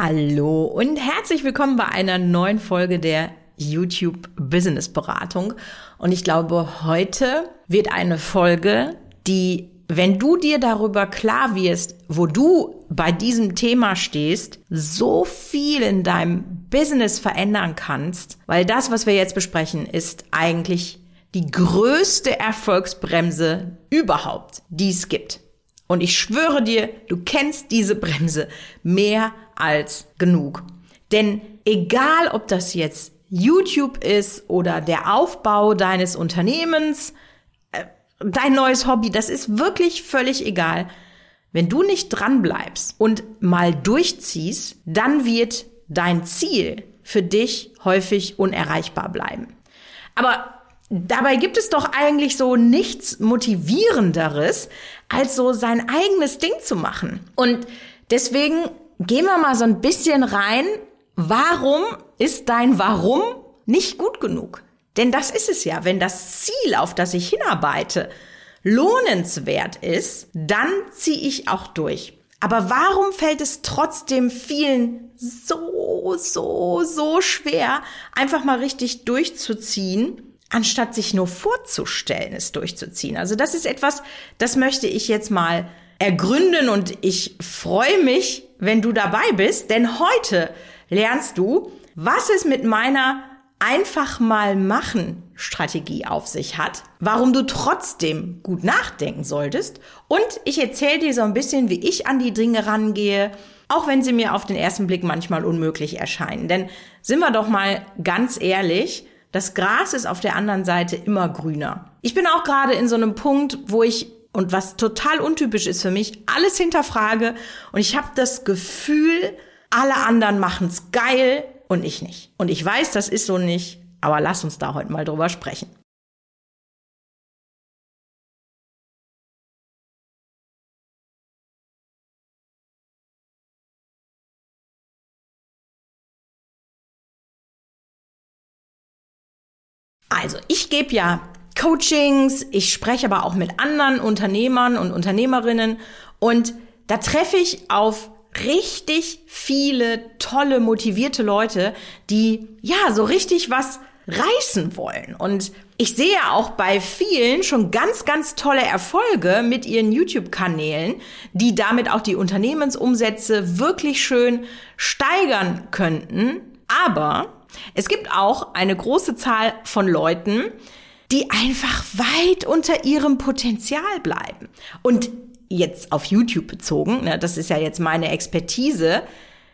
Hallo und herzlich willkommen bei einer neuen Folge der YouTube Business Beratung. Und ich glaube, heute wird eine Folge, die, wenn du dir darüber klar wirst, wo du bei diesem Thema stehst, so viel in deinem Business verändern kannst, weil das, was wir jetzt besprechen, ist eigentlich die größte Erfolgsbremse überhaupt, die es gibt. Und ich schwöre dir, du kennst diese Bremse mehr als genug. Denn egal, ob das jetzt YouTube ist oder der Aufbau deines Unternehmens, äh, dein neues Hobby, das ist wirklich völlig egal. Wenn du nicht dran bleibst und mal durchziehst, dann wird dein Ziel für dich häufig unerreichbar bleiben. Aber dabei gibt es doch eigentlich so nichts motivierenderes, als so sein eigenes Ding zu machen. Und deswegen gehen wir mal so ein bisschen rein. Warum ist dein Warum nicht gut genug? Denn das ist es ja. Wenn das Ziel, auf das ich hinarbeite, lohnenswert ist, dann ziehe ich auch durch. Aber warum fällt es trotzdem vielen so, so, so schwer, einfach mal richtig durchzuziehen, anstatt sich nur vorzustellen, es durchzuziehen? Also das ist etwas, das möchte ich jetzt mal ergründen und ich freue mich, wenn du dabei bist, denn heute lernst du, was es mit meiner einfach mal machen Strategie auf sich hat, warum du trotzdem gut nachdenken solltest und ich erzähle dir so ein bisschen, wie ich an die Dinge rangehe, auch wenn sie mir auf den ersten Blick manchmal unmöglich erscheinen. Denn sind wir doch mal ganz ehrlich, das Gras ist auf der anderen Seite immer grüner. Ich bin auch gerade in so einem Punkt, wo ich und was total untypisch ist für mich, alles hinterfrage und ich habe das Gefühl, alle anderen machen's geil und ich nicht. Und ich weiß, das ist so nicht, aber lass uns da heute mal drüber sprechen. Also, ich gebe ja Coachings, ich spreche aber auch mit anderen Unternehmern und Unternehmerinnen und da treffe ich auf richtig viele tolle, motivierte Leute, die ja so richtig was reißen wollen. Und ich sehe auch bei vielen schon ganz, ganz tolle Erfolge mit ihren YouTube-Kanälen, die damit auch die Unternehmensumsätze wirklich schön steigern könnten. Aber es gibt auch eine große Zahl von Leuten, die einfach weit unter ihrem Potenzial bleiben. Und jetzt auf YouTube bezogen, ne, das ist ja jetzt meine Expertise,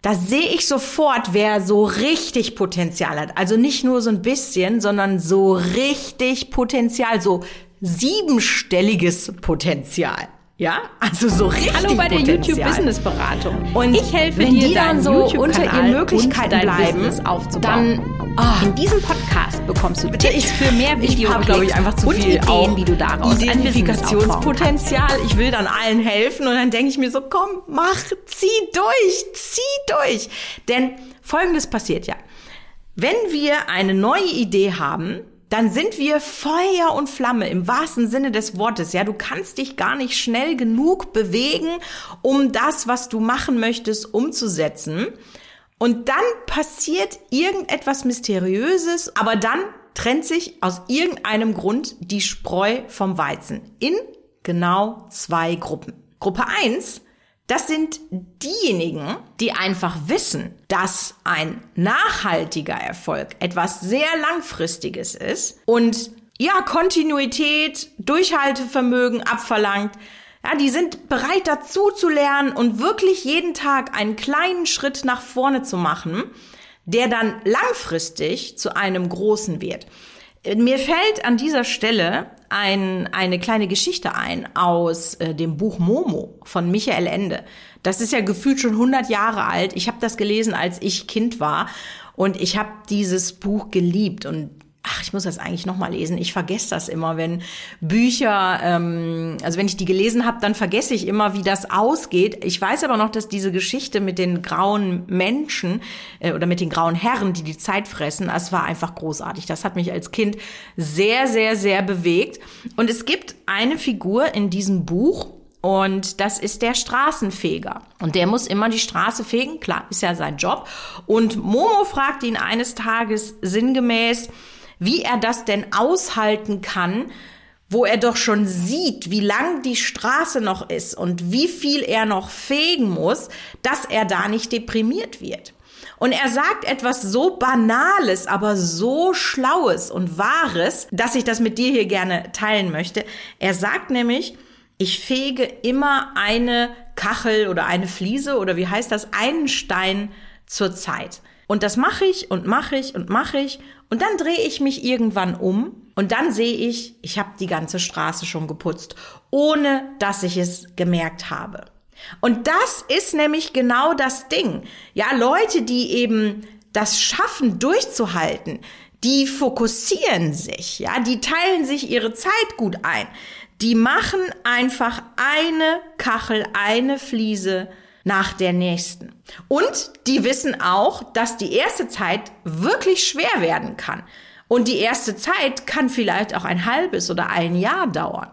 da sehe ich sofort, wer so richtig Potenzial hat. Also nicht nur so ein bisschen, sondern so richtig Potenzial, so siebenstelliges Potenzial. Ja, also so richtig Hallo bei der Potenzial. YouTube Business Beratung. Und ich helfe wenn dir, die dann so unter ihren Möglichkeiten bleiben, Business aufzubauen. dann oh, in diesem Podcast bekommst du Tipps für mehr ich Videos habe, glaube ich, einfach zu viel Ideen, auch wie du daraus. Identifikationspotenzial. Ich will dann allen helfen und dann denke ich mir so, komm, mach, zieh durch, zieh durch. Denn Folgendes passiert ja. Wenn wir eine neue Idee haben, dann sind wir Feuer und Flamme im wahrsten Sinne des Wortes. Ja, du kannst dich gar nicht schnell genug bewegen, um das, was du machen möchtest, umzusetzen. Und dann passiert irgendetwas Mysteriöses, aber dann trennt sich aus irgendeinem Grund die Spreu vom Weizen in genau zwei Gruppen. Gruppe eins das sind diejenigen, die einfach wissen, dass ein nachhaltiger Erfolg etwas sehr langfristiges ist und ja, Kontinuität, Durchhaltevermögen abverlangt. Ja, die sind bereit dazu zu lernen und wirklich jeden Tag einen kleinen Schritt nach vorne zu machen, der dann langfristig zu einem großen wird. Mir fällt an dieser Stelle ein, eine kleine Geschichte ein aus äh, dem Buch Momo von Michael Ende. Das ist ja gefühlt schon 100 Jahre alt. Ich habe das gelesen, als ich Kind war. Und ich habe dieses Buch geliebt. Und ich muss das eigentlich noch mal lesen. Ich vergesse das immer, wenn Bücher, ähm, also wenn ich die gelesen habe, dann vergesse ich immer, wie das ausgeht. Ich weiß aber noch, dass diese Geschichte mit den grauen Menschen äh, oder mit den grauen Herren, die die Zeit fressen, das war einfach großartig. Das hat mich als Kind sehr, sehr, sehr bewegt. Und es gibt eine Figur in diesem Buch Und das ist der Straßenfeger. Und der muss immer die Straße fegen. Klar, ist ja sein Job. Und Momo fragt ihn eines Tages sinngemäß, wie er das denn aushalten kann, wo er doch schon sieht, wie lang die Straße noch ist und wie viel er noch fegen muss, dass er da nicht deprimiert wird. Und er sagt etwas so Banales, aber so Schlaues und Wahres, dass ich das mit dir hier gerne teilen möchte. Er sagt nämlich, ich fege immer eine Kachel oder eine Fliese oder wie heißt das, einen Stein zur Zeit. Und das mache ich und mache ich und mache ich. Und dann drehe ich mich irgendwann um und dann sehe ich, ich habe die ganze Straße schon geputzt, ohne dass ich es gemerkt habe. Und das ist nämlich genau das Ding. Ja, Leute, die eben das schaffen durchzuhalten, die fokussieren sich, ja, die teilen sich ihre Zeit gut ein. Die machen einfach eine Kachel, eine Fliese nach der nächsten. Und die wissen auch, dass die erste Zeit wirklich schwer werden kann. Und die erste Zeit kann vielleicht auch ein halbes oder ein Jahr dauern.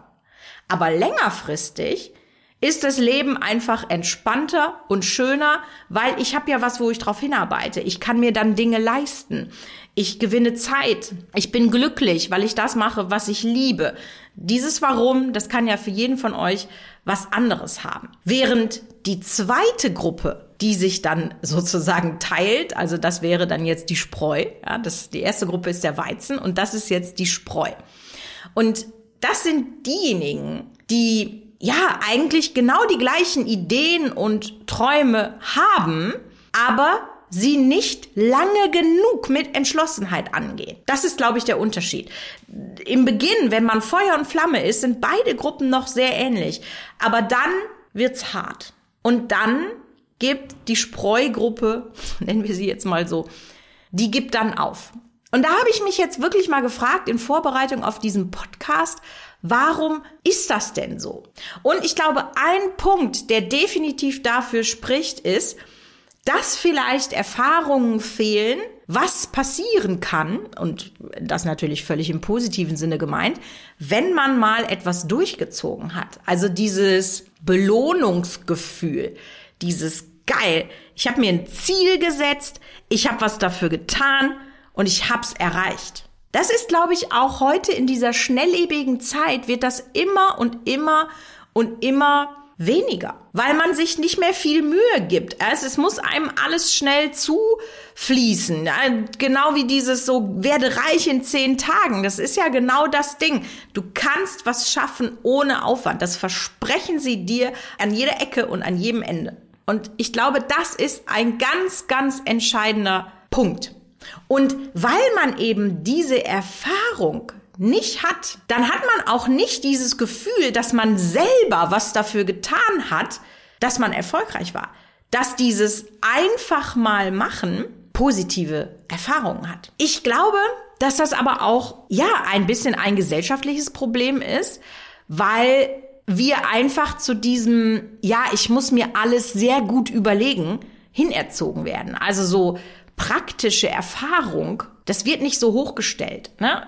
Aber längerfristig ist das Leben einfach entspannter und schöner, weil ich habe ja was, wo ich drauf hinarbeite. Ich kann mir dann Dinge leisten. Ich gewinne Zeit. Ich bin glücklich, weil ich das mache, was ich liebe. Dieses Warum, das kann ja für jeden von euch was anderes haben. Während die zweite Gruppe, die sich dann sozusagen teilt, also das wäre dann jetzt die Spreu, ja, das, die erste Gruppe ist der Weizen und das ist jetzt die Spreu. Und das sind diejenigen, die ja eigentlich genau die gleichen Ideen und Träume haben, aber sie nicht lange genug mit Entschlossenheit angehen. Das ist, glaube ich, der Unterschied. Im Beginn, wenn man Feuer und Flamme ist, sind beide Gruppen noch sehr ähnlich. Aber dann wird's hart. Und dann gibt die Spreugruppe, nennen wir sie jetzt mal so, die gibt dann auf. Und da habe ich mich jetzt wirklich mal gefragt in Vorbereitung auf diesen Podcast, Warum ist das denn so? Und ich glaube, ein Punkt, der definitiv dafür spricht, ist, dass vielleicht Erfahrungen fehlen, was passieren kann, und das natürlich völlig im positiven Sinne gemeint, wenn man mal etwas durchgezogen hat. Also dieses Belohnungsgefühl, dieses geil, ich habe mir ein Ziel gesetzt, ich habe was dafür getan und ich habe es erreicht. Das ist, glaube ich, auch heute in dieser schnelllebigen Zeit wird das immer und immer und immer weniger, weil man sich nicht mehr viel Mühe gibt. Also es muss einem alles schnell zufließen. Genau wie dieses so, werde reich in zehn Tagen. Das ist ja genau das Ding. Du kannst was schaffen ohne Aufwand. Das versprechen sie dir an jeder Ecke und an jedem Ende. Und ich glaube, das ist ein ganz, ganz entscheidender Punkt. Und weil man eben diese Erfahrung nicht hat, dann hat man auch nicht dieses Gefühl, dass man selber was dafür getan hat, dass man erfolgreich war. Dass dieses einfach mal machen positive Erfahrungen hat. Ich glaube, dass das aber auch, ja, ein bisschen ein gesellschaftliches Problem ist, weil wir einfach zu diesem, ja, ich muss mir alles sehr gut überlegen, hinerzogen werden. Also so, praktische Erfahrung, das wird nicht so hochgestellt. Ne?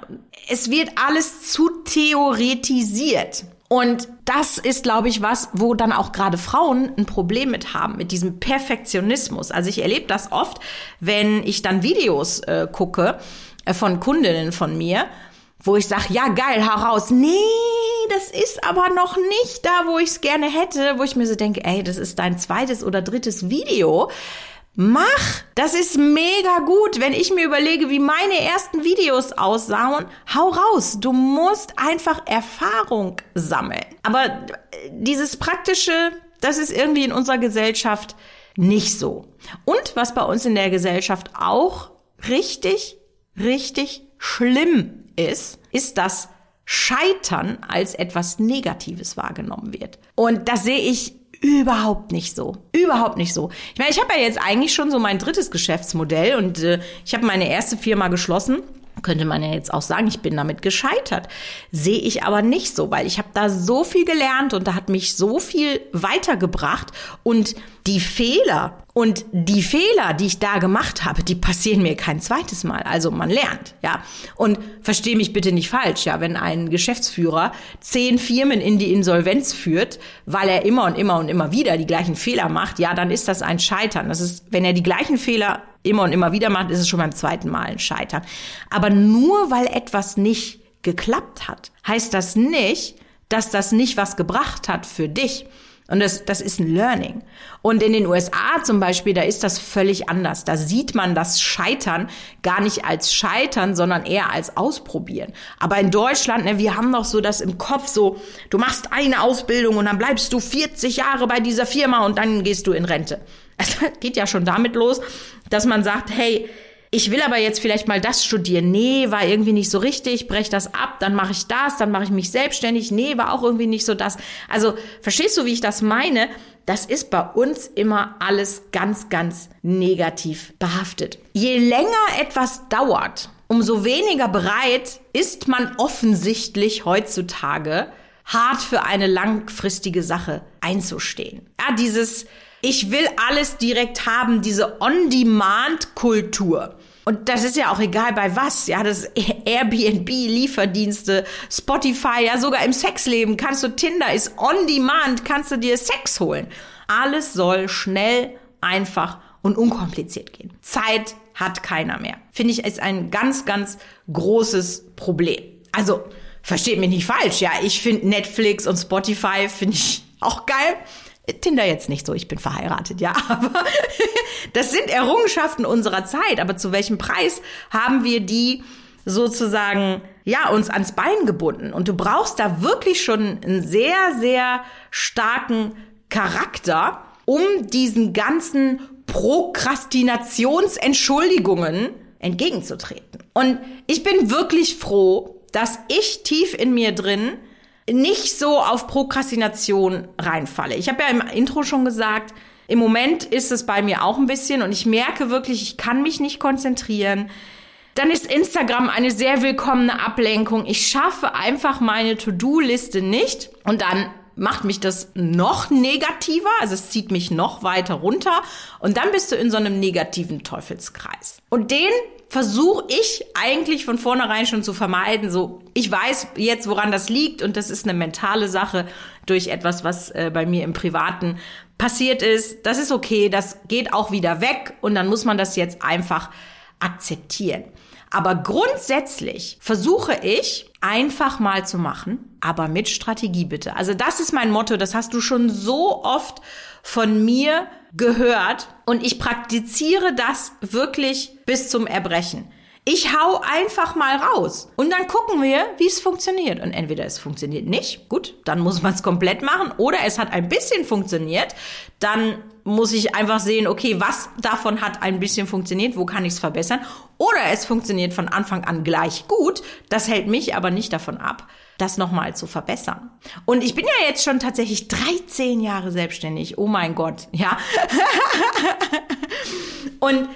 Es wird alles zu theoretisiert. Und das ist, glaube ich, was, wo dann auch gerade Frauen ein Problem mit haben, mit diesem Perfektionismus. Also ich erlebe das oft, wenn ich dann Videos äh, gucke äh, von Kundinnen von mir, wo ich sage, ja geil, hau raus. Nee, das ist aber noch nicht da, wo ich es gerne hätte, wo ich mir so denke, ey, das ist dein zweites oder drittes Video. Mach! Das ist mega gut. Wenn ich mir überlege, wie meine ersten Videos aussahen, hau raus. Du musst einfach Erfahrung sammeln. Aber dieses Praktische, das ist irgendwie in unserer Gesellschaft nicht so. Und was bei uns in der Gesellschaft auch richtig, richtig schlimm ist, ist, dass Scheitern als etwas Negatives wahrgenommen wird. Und das sehe ich Überhaupt nicht so. Überhaupt nicht so. Ich meine, ich habe ja jetzt eigentlich schon so mein drittes Geschäftsmodell und äh, ich habe meine erste Firma geschlossen. Könnte man ja jetzt auch sagen, ich bin damit gescheitert. Sehe ich aber nicht so, weil ich habe da so viel gelernt und da hat mich so viel weitergebracht und die Fehler und die Fehler, die ich da gemacht habe, die passieren mir kein zweites Mal. Also man lernt, ja. Und verstehe mich bitte nicht falsch, ja. Wenn ein Geschäftsführer zehn Firmen in die Insolvenz führt, weil er immer und immer und immer wieder die gleichen Fehler macht, ja, dann ist das ein Scheitern. Das ist, wenn er die gleichen Fehler immer und immer wieder macht, ist es schon beim zweiten Mal ein Scheitern. Aber nur weil etwas nicht geklappt hat, heißt das nicht, dass das nicht was gebracht hat für dich. Und das, das ist ein Learning. Und in den USA zum Beispiel, da ist das völlig anders. Da sieht man das Scheitern gar nicht als Scheitern, sondern eher als Ausprobieren. Aber in Deutschland, ne, wir haben noch so das im Kopf so, du machst eine Ausbildung und dann bleibst du 40 Jahre bei dieser Firma und dann gehst du in Rente. Es geht ja schon damit los, dass man sagt, hey, ich will aber jetzt vielleicht mal das studieren. Nee, war irgendwie nicht so richtig, brech das ab, dann mache ich das, dann mache ich mich selbstständig. Nee, war auch irgendwie nicht so das. Also, verstehst du, wie ich das meine? Das ist bei uns immer alles ganz, ganz negativ behaftet. Je länger etwas dauert, umso weniger bereit ist man offensichtlich heutzutage, hart für eine langfristige Sache einzustehen. Ja, dieses ich will alles direkt haben, diese On-Demand-Kultur. Und das ist ja auch egal bei was, ja, das Airbnb, Lieferdienste, Spotify, ja, sogar im Sexleben kannst du Tinder ist on demand, kannst du dir Sex holen. Alles soll schnell, einfach und unkompliziert gehen. Zeit hat keiner mehr. Finde ich, ist ein ganz, ganz großes Problem. Also, versteht mich nicht falsch, ja, ich finde Netflix und Spotify finde ich auch geil. Tinder jetzt nicht so, ich bin verheiratet, ja, aber das sind Errungenschaften unserer Zeit. Aber zu welchem Preis haben wir die sozusagen, ja, uns ans Bein gebunden? Und du brauchst da wirklich schon einen sehr, sehr starken Charakter, um diesen ganzen Prokrastinationsentschuldigungen entgegenzutreten. Und ich bin wirklich froh, dass ich tief in mir drin nicht so auf Prokrastination reinfalle. Ich habe ja im Intro schon gesagt, im Moment ist es bei mir auch ein bisschen und ich merke wirklich, ich kann mich nicht konzentrieren. Dann ist Instagram eine sehr willkommene Ablenkung. Ich schaffe einfach meine To-Do-Liste nicht und dann macht mich das noch negativer, also es zieht mich noch weiter runter und dann bist du in so einem negativen Teufelskreis. Und den versuche ich eigentlich von vornherein schon zu vermeiden. So, ich weiß jetzt, woran das liegt und das ist eine mentale Sache durch etwas, was äh, bei mir im Privaten passiert ist. Das ist okay, das geht auch wieder weg und dann muss man das jetzt einfach akzeptieren. Aber grundsätzlich versuche ich einfach mal zu machen, aber mit Strategie bitte. Also das ist mein Motto, das hast du schon so oft von mir gehört und ich praktiziere das wirklich bis zum Erbrechen. Ich hau einfach mal raus und dann gucken wir, wie es funktioniert. Und entweder es funktioniert nicht, gut, dann muss man es komplett machen, oder es hat ein bisschen funktioniert, dann muss ich einfach sehen, okay, was davon hat ein bisschen funktioniert, wo kann ich es verbessern, oder es funktioniert von Anfang an gleich gut, das hält mich aber nicht davon ab, das nochmal zu verbessern. Und ich bin ja jetzt schon tatsächlich 13 Jahre selbstständig. Oh mein Gott, ja. und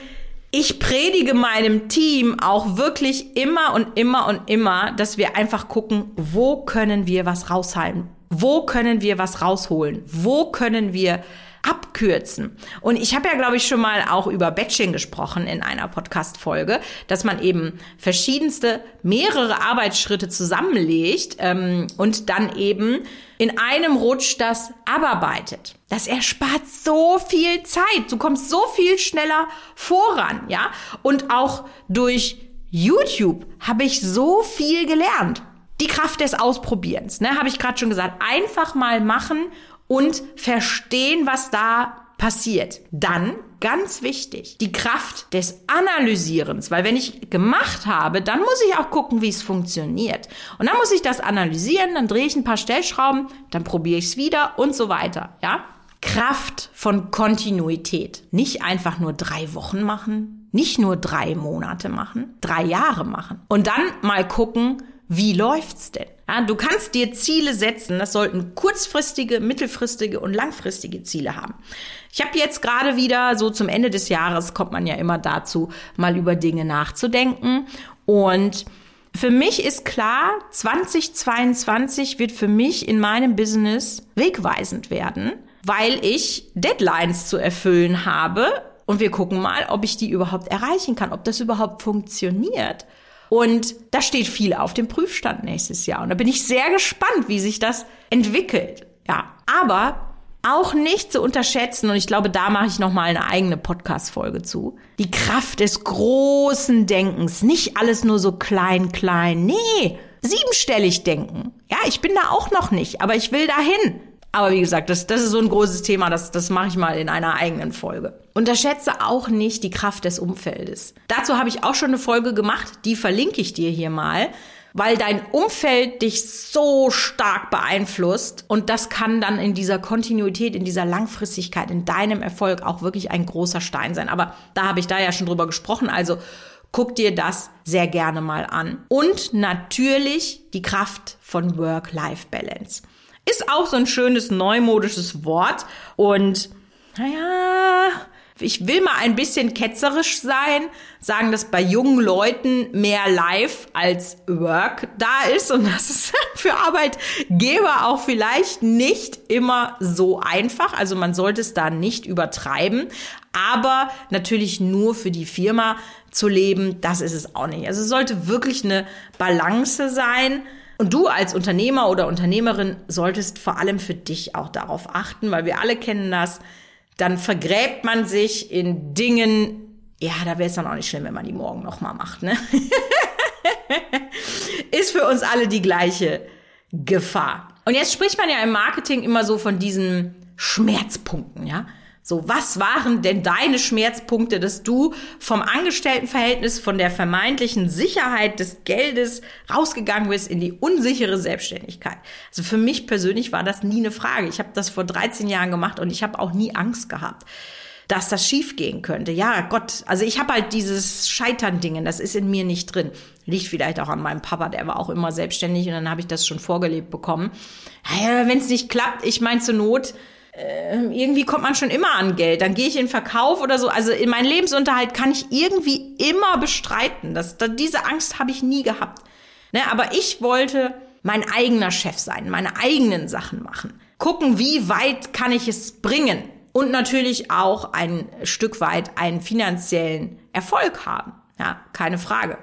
ich predige meinem Team auch wirklich immer und immer und immer, dass wir einfach gucken, wo können wir was raushalten? Wo können wir was rausholen? Wo können wir abkürzen. Und ich habe ja, glaube ich, schon mal auch über Batching gesprochen in einer Podcast-Folge, dass man eben verschiedenste, mehrere Arbeitsschritte zusammenlegt ähm, und dann eben in einem Rutsch das abarbeitet. Das erspart so viel Zeit. Du kommst so viel schneller voran, ja? Und auch durch YouTube habe ich so viel gelernt. Die Kraft des Ausprobierens, ne, habe ich gerade schon gesagt. Einfach mal machen und verstehen, was da passiert. Dann, ganz wichtig, die Kraft des Analysierens, weil wenn ich gemacht habe, dann muss ich auch gucken, wie es funktioniert. Und dann muss ich das analysieren, dann drehe ich ein paar Stellschrauben, dann probiere ich es wieder und so weiter, ja? Kraft von Kontinuität. Nicht einfach nur drei Wochen machen, nicht nur drei Monate machen, drei Jahre machen. Und dann mal gucken, wie läuft's denn? Ja, du kannst dir Ziele setzen. Das sollten kurzfristige, mittelfristige und langfristige Ziele haben. Ich habe jetzt gerade wieder, so zum Ende des Jahres, kommt man ja immer dazu, mal über Dinge nachzudenken. Und für mich ist klar, 2022 wird für mich in meinem Business wegweisend werden, weil ich Deadlines zu erfüllen habe. Und wir gucken mal, ob ich die überhaupt erreichen kann, ob das überhaupt funktioniert. Und da steht viel auf dem Prüfstand nächstes Jahr. Und da bin ich sehr gespannt, wie sich das entwickelt. Ja, aber auch nicht zu unterschätzen, und ich glaube, da mache ich nochmal eine eigene Podcast-Folge zu. Die Kraft des großen Denkens. Nicht alles nur so klein, klein. Nee, siebenstellig denken. Ja, ich bin da auch noch nicht, aber ich will dahin. Aber wie gesagt, das, das ist so ein großes Thema, das, das mache ich mal in einer eigenen Folge. Unterschätze auch nicht die Kraft des Umfeldes. Dazu habe ich auch schon eine Folge gemacht, die verlinke ich dir hier mal weil dein Umfeld dich so stark beeinflusst und das kann dann in dieser Kontinuität, in dieser Langfristigkeit, in deinem Erfolg auch wirklich ein großer Stein sein. Aber da habe ich da ja schon drüber gesprochen, also guck dir das sehr gerne mal an. Und natürlich die Kraft von Work-Life-Balance. Ist auch so ein schönes neumodisches Wort und naja, ich will mal ein bisschen ketzerisch sein, sagen, dass bei jungen Leuten mehr Life als Work da ist und das ist für Arbeitgeber auch vielleicht nicht immer so einfach. Also man sollte es da nicht übertreiben, aber natürlich nur für die Firma zu leben, das ist es auch nicht. Also es sollte wirklich eine Balance sein. Und du als Unternehmer oder Unternehmerin solltest vor allem für dich auch darauf achten, weil wir alle kennen das dann vergräbt man sich in Dingen, ja, da wäre es dann auch nicht schlimm, wenn man die morgen nochmal macht, ne? Ist für uns alle die gleiche Gefahr. Und jetzt spricht man ja im Marketing immer so von diesen Schmerzpunkten, ja? So, was waren denn deine Schmerzpunkte, dass du vom Angestelltenverhältnis, von der vermeintlichen Sicherheit des Geldes rausgegangen bist in die unsichere Selbstständigkeit? Also für mich persönlich war das nie eine Frage. Ich habe das vor 13 Jahren gemacht und ich habe auch nie Angst gehabt dass das schiefgehen könnte. Ja, Gott, also ich habe halt dieses Scheitern-Dingen, das ist in mir nicht drin. Liegt vielleicht auch an meinem Papa, der war auch immer selbstständig und dann habe ich das schon vorgelebt bekommen. Ja, Wenn es nicht klappt, ich meine zur Not, irgendwie kommt man schon immer an Geld. Dann gehe ich in Verkauf oder so. Also in meinen Lebensunterhalt kann ich irgendwie immer bestreiten. Das, das diese Angst habe ich nie gehabt. Ne, aber ich wollte mein eigener Chef sein, meine eigenen Sachen machen. Gucken, wie weit kann ich es bringen. Und natürlich auch ein Stück weit einen finanziellen Erfolg haben. Ja, keine Frage.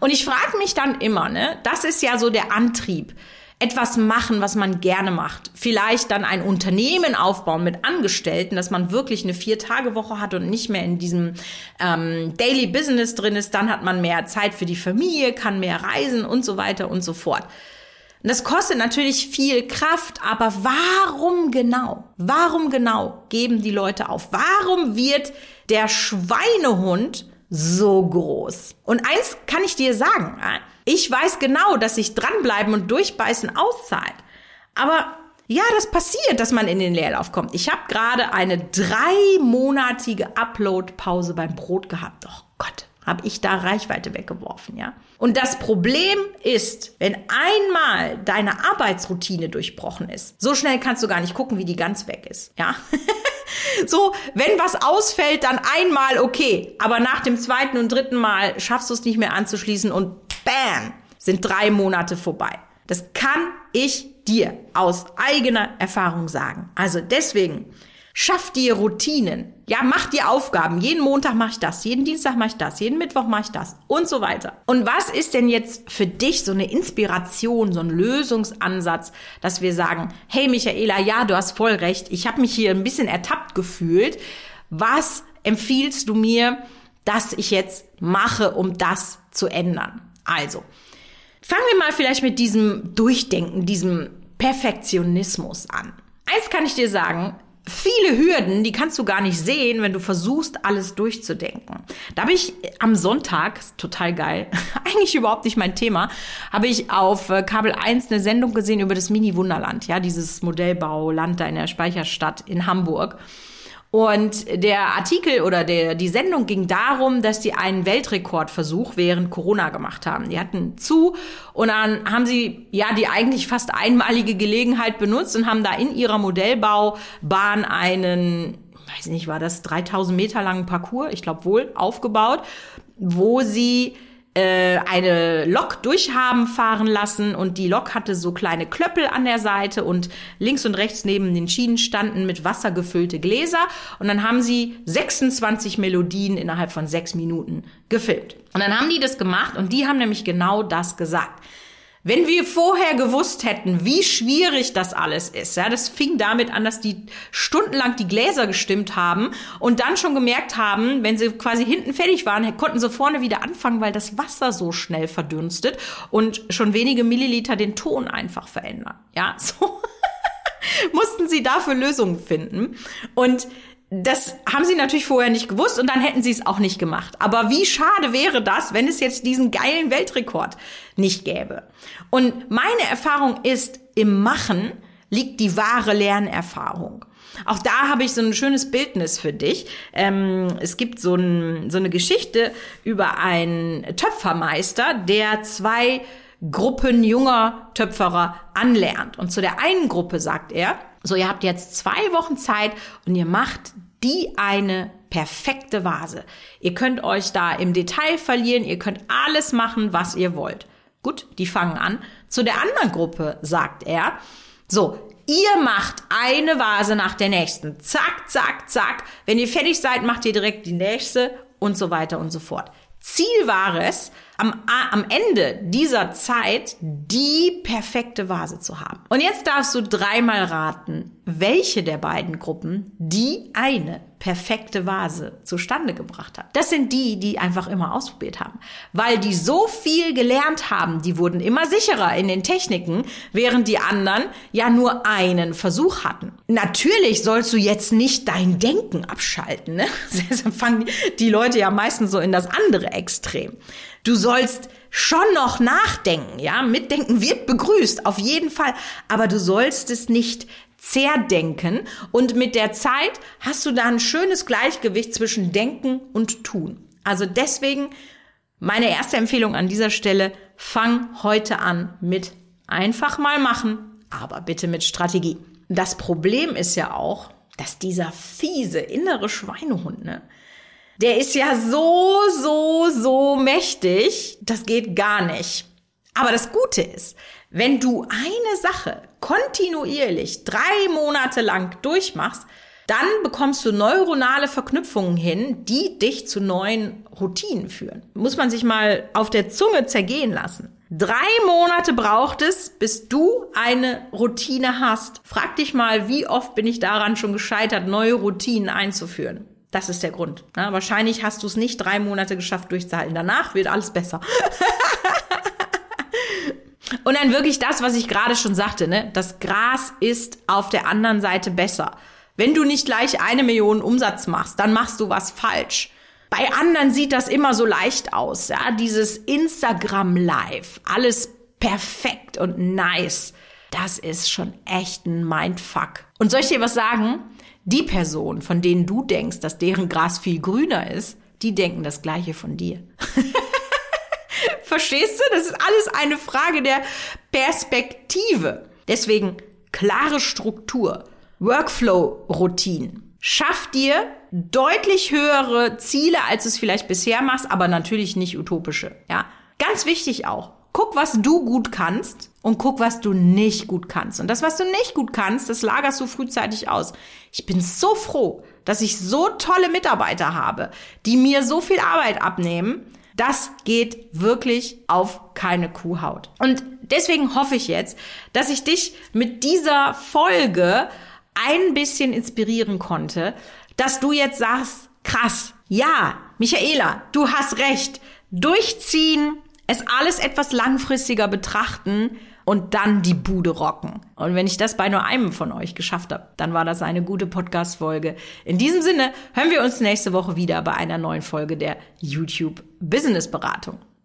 Und ich frage mich dann immer, ne, das ist ja so der Antrieb etwas machen, was man gerne macht. Vielleicht dann ein Unternehmen aufbauen mit Angestellten, dass man wirklich eine Vier-Tage-Woche hat und nicht mehr in diesem ähm, Daily Business drin ist. Dann hat man mehr Zeit für die Familie, kann mehr reisen und so weiter und so fort. Und das kostet natürlich viel Kraft, aber warum genau? Warum genau geben die Leute auf? Warum wird der Schweinehund so groß? Und eins kann ich dir sagen, ich weiß genau, dass sich dranbleiben und durchbeißen auszahlt. Aber ja, das passiert, dass man in den Leerlauf kommt. Ich habe gerade eine dreimonatige Upload-Pause beim Brot gehabt. Oh Gott, habe ich da Reichweite weggeworfen, ja? Und das Problem ist, wenn einmal deine Arbeitsroutine durchbrochen ist, so schnell kannst du gar nicht gucken, wie die ganz weg ist, ja? so, wenn was ausfällt, dann einmal okay, aber nach dem zweiten und dritten Mal schaffst du es nicht mehr anzuschließen und bam, sind drei Monate vorbei. Das kann ich dir aus eigener Erfahrung sagen. Also deswegen, schaff dir Routinen. Ja, mach dir Aufgaben. Jeden Montag mache ich das, jeden Dienstag mache ich das, jeden Mittwoch mache ich das und so weiter. Und was ist denn jetzt für dich so eine Inspiration, so ein Lösungsansatz, dass wir sagen, hey Michaela, ja, du hast voll recht, ich habe mich hier ein bisschen ertappt gefühlt. Was empfiehlst du mir, dass ich jetzt mache, um das zu ändern? Also, fangen wir mal vielleicht mit diesem Durchdenken, diesem Perfektionismus an. Eins kann ich dir sagen, viele Hürden, die kannst du gar nicht sehen, wenn du versuchst, alles durchzudenken. Da habe ich am Sonntag, total geil, eigentlich überhaupt nicht mein Thema, habe ich auf äh, Kabel 1 eine Sendung gesehen über das Mini-Wunderland, ja, dieses Modellbauland da in der Speicherstadt in Hamburg. Und der Artikel oder der, die Sendung ging darum, dass sie einen Weltrekordversuch während Corona gemacht haben. Die hatten zu und dann haben sie ja die eigentlich fast einmalige Gelegenheit benutzt und haben da in ihrer Modellbaubahn einen, weiß nicht, war das 3000 Meter langen Parcours, ich glaube wohl, aufgebaut, wo sie äh, eine Lok durchhaben fahren lassen und die Lok hatte so kleine Klöppel an der Seite und links und rechts neben den Schienen standen mit Wasser gefüllte Gläser und dann haben sie 26 Melodien innerhalb von sechs Minuten gefilmt. Und dann haben die das gemacht und die haben nämlich genau das gesagt. Wenn wir vorher gewusst hätten, wie schwierig das alles ist, ja, das fing damit an, dass die stundenlang die Gläser gestimmt haben und dann schon gemerkt haben, wenn sie quasi hinten fertig waren, konnten sie vorne wieder anfangen, weil das Wasser so schnell verdünstet und schon wenige Milliliter den Ton einfach verändern. Ja, so mussten sie dafür Lösungen finden. Und das haben sie natürlich vorher nicht gewusst und dann hätten sie es auch nicht gemacht. Aber wie schade wäre das, wenn es jetzt diesen geilen Weltrekord nicht gäbe? Und meine Erfahrung ist, im Machen liegt die wahre Lernerfahrung. Auch da habe ich so ein schönes Bildnis für dich. Ähm, es gibt so, ein, so eine Geschichte über einen Töpfermeister, der zwei Gruppen junger Töpferer anlernt. Und zu der einen Gruppe sagt er, so, ihr habt jetzt zwei Wochen Zeit und ihr macht die eine perfekte Vase. Ihr könnt euch da im Detail verlieren, ihr könnt alles machen, was ihr wollt. Gut, die fangen an. Zu der anderen Gruppe sagt er, so, ihr macht eine Vase nach der nächsten. Zack, zack, zack. Wenn ihr fertig seid, macht ihr direkt die nächste und so weiter und so fort. Ziel war es, am, am Ende dieser Zeit die perfekte Vase zu haben. Und jetzt darfst du dreimal raten, welche der beiden Gruppen die eine perfekte Vase zustande gebracht hat. Das sind die, die einfach immer ausprobiert haben. Weil die so viel gelernt haben, die wurden immer sicherer in den Techniken, während die anderen ja nur einen Versuch hatten. Natürlich sollst du jetzt nicht dein Denken abschalten. Ne? Dann fangen die Leute ja meistens so in das andere Extrem. Du sollst schon noch nachdenken, ja, mitdenken wird begrüßt, auf jeden Fall, aber du sollst es nicht zerdenken und mit der Zeit hast du da ein schönes Gleichgewicht zwischen Denken und Tun. Also deswegen meine erste Empfehlung an dieser Stelle, fang heute an mit einfach mal machen, aber bitte mit Strategie. Das Problem ist ja auch, dass dieser fiese innere Schweinehund, ne, der ist ja so, so, so mächtig, das geht gar nicht. Aber das Gute ist, wenn du eine Sache kontinuierlich drei Monate lang durchmachst, dann bekommst du neuronale Verknüpfungen hin, die dich zu neuen Routinen führen. Muss man sich mal auf der Zunge zergehen lassen. Drei Monate braucht es, bis du eine Routine hast. Frag dich mal, wie oft bin ich daran schon gescheitert, neue Routinen einzuführen. Das ist der Grund. Na, wahrscheinlich hast du es nicht drei Monate geschafft durchzuhalten. Danach wird alles besser. Und dann wirklich das, was ich gerade schon sagte, ne? Das Gras ist auf der anderen Seite besser. Wenn du nicht gleich eine Million Umsatz machst, dann machst du was falsch. Bei anderen sieht das immer so leicht aus, ja? Dieses Instagram Live, alles perfekt und nice. Das ist schon echt ein Mindfuck. Und soll ich dir was sagen? Die Personen, von denen du denkst, dass deren Gras viel grüner ist, die denken das Gleiche von dir. Verstehst du? Das ist alles eine Frage der Perspektive. Deswegen klare Struktur, Workflow-Routinen. Schaff dir deutlich höhere Ziele, als du es vielleicht bisher machst, aber natürlich nicht utopische. Ja, ganz wichtig auch. Guck, was du gut kannst und guck, was du nicht gut kannst. Und das, was du nicht gut kannst, das lagerst du frühzeitig aus. Ich bin so froh, dass ich so tolle Mitarbeiter habe, die mir so viel Arbeit abnehmen. Das geht wirklich auf keine Kuhhaut. Und deswegen hoffe ich jetzt, dass ich dich mit dieser Folge ein bisschen inspirieren konnte, dass du jetzt sagst, krass, ja, Michaela, du hast recht. Durchziehen, es alles etwas langfristiger betrachten und dann die Bude rocken. Und wenn ich das bei nur einem von euch geschafft habe, dann war das eine gute Podcast-Folge. In diesem Sinne hören wir uns nächste Woche wieder bei einer neuen Folge der YouTube Business Beratung.